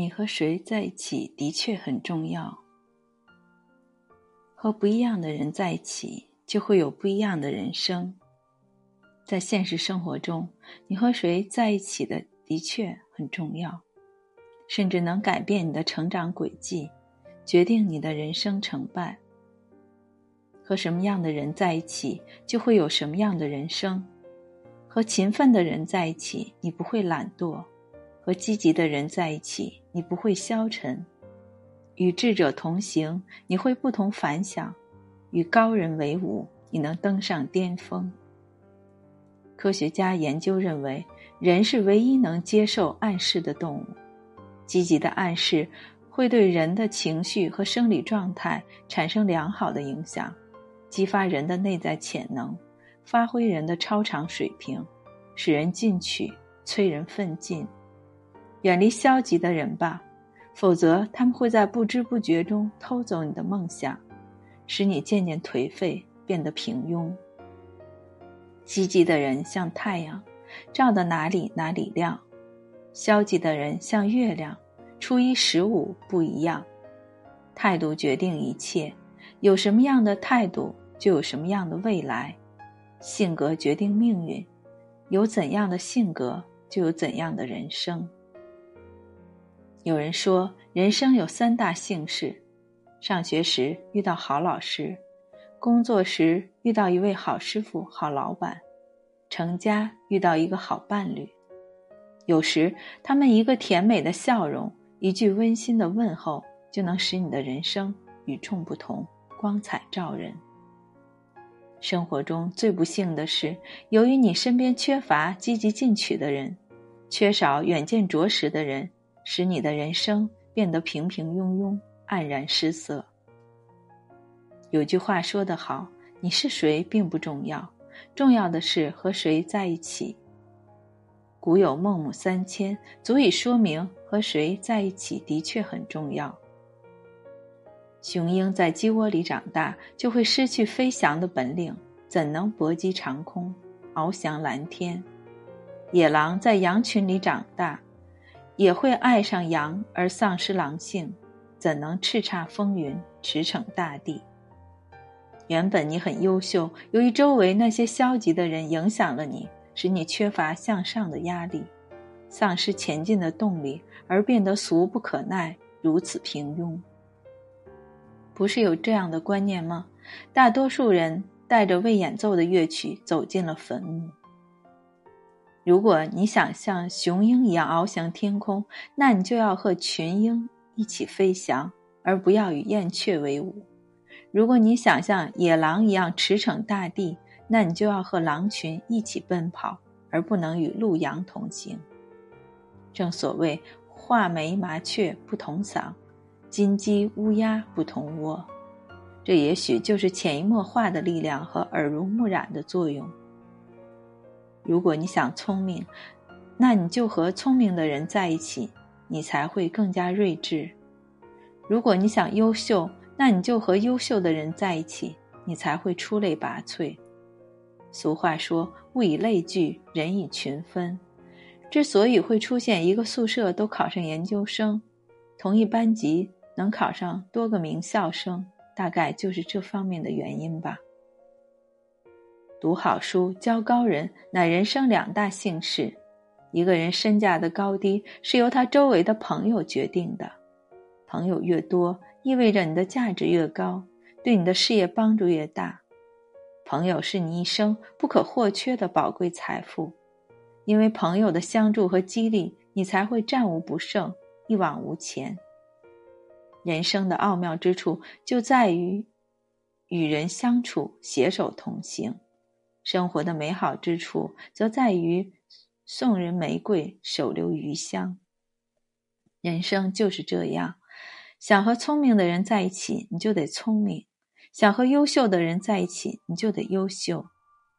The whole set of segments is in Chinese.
你和谁在一起的确很重要。和不一样的人在一起，就会有不一样的人生。在现实生活中，你和谁在一起的的确很重要，甚至能改变你的成长轨迹，决定你的人生成败。和什么样的人在一起，就会有什么样的人生。和勤奋的人在一起，你不会懒惰；和积极的人在一起，你不会消沉；与智者同行，你会不同凡响；与高人为伍，你能登上巅峰。科学家研究认为，人是唯一能接受暗示的动物。积极的暗示会对人的情绪和生理状态产生良好的影响，激发人的内在潜能。发挥人的超常水平，使人进取，催人奋进。远离消极的人吧，否则他们会在不知不觉中偷走你的梦想，使你渐渐颓废，变得平庸。积极的人像太阳，照到哪里哪里亮；消极的人像月亮，初一十五不一样。态度决定一切，有什么样的态度，就有什么样的未来。性格决定命运，有怎样的性格，就有怎样的人生。有人说，人生有三大幸事：上学时遇到好老师，工作时遇到一位好师傅、好老板，成家遇到一个好伴侣。有时，他们一个甜美的笑容，一句温馨的问候，就能使你的人生与众不同，光彩照人。生活中最不幸的是，由于你身边缺乏积极进取的人，缺少远见卓识的人，使你的人生变得平平庸庸、黯然失色。有句话说得好：“你是谁并不重要，重要的是和谁在一起。”古有孟母三迁，足以说明和谁在一起的确很重要。雄鹰在鸡窝里长大，就会失去飞翔的本领，怎能搏击长空，翱翔蓝天？野狼在羊群里长大，也会爱上羊而丧失狼性，怎能叱咤风云，驰骋大地？原本你很优秀，由于周围那些消极的人影响了你，使你缺乏向上的压力，丧失前进的动力，而变得俗不可耐，如此平庸。不是有这样的观念吗？大多数人带着未演奏的乐曲走进了坟墓。如果你想像雄鹰一样翱翔天空，那你就要和群鹰一起飞翔，而不要与燕雀为伍；如果你想像野狼一样驰骋大地，那你就要和狼群一起奔跑，而不能与鹿羊同行。正所谓“画眉麻雀不同嗓”。金鸡乌鸦不同窝，这也许就是潜移默化的力量和耳濡目染的作用。如果你想聪明，那你就和聪明的人在一起，你才会更加睿智；如果你想优秀，那你就和优秀的人在一起，你才会出类拔萃。俗话说：“物以类聚，人以群分。”之所以会出现一个宿舍都考上研究生，同一班级。能考上多个名校生，大概就是这方面的原因吧。读好书、交高人，乃人生两大幸事。一个人身价的高低，是由他周围的朋友决定的。朋友越多，意味着你的价值越高，对你的事业帮助越大。朋友是你一生不可或缺的宝贵财富，因为朋友的相助和激励，你才会战无不胜，一往无前。人生的奥妙之处就在于与人相处，携手同行；生活的美好之处则在于送人玫瑰，手留余香。人生就是这样，想和聪明的人在一起，你就得聪明；想和优秀的人在一起，你就得优秀。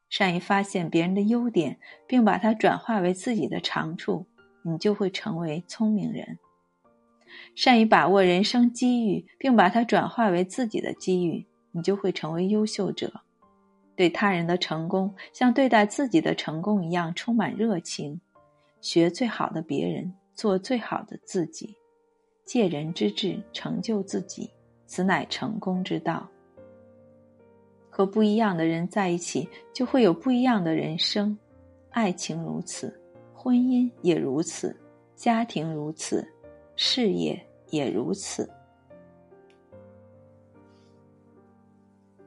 善于发现别人的优点，并把它转化为自己的长处，你就会成为聪明人。善于把握人生机遇，并把它转化为自己的机遇，你就会成为优秀者。对他人的成功，像对待自己的成功一样充满热情。学最好的别人，做最好的自己。借人之智成就自己，此乃成功之道。和不一样的人在一起，就会有不一样的人生。爱情如此，婚姻也如此，家庭如此，事业也如此。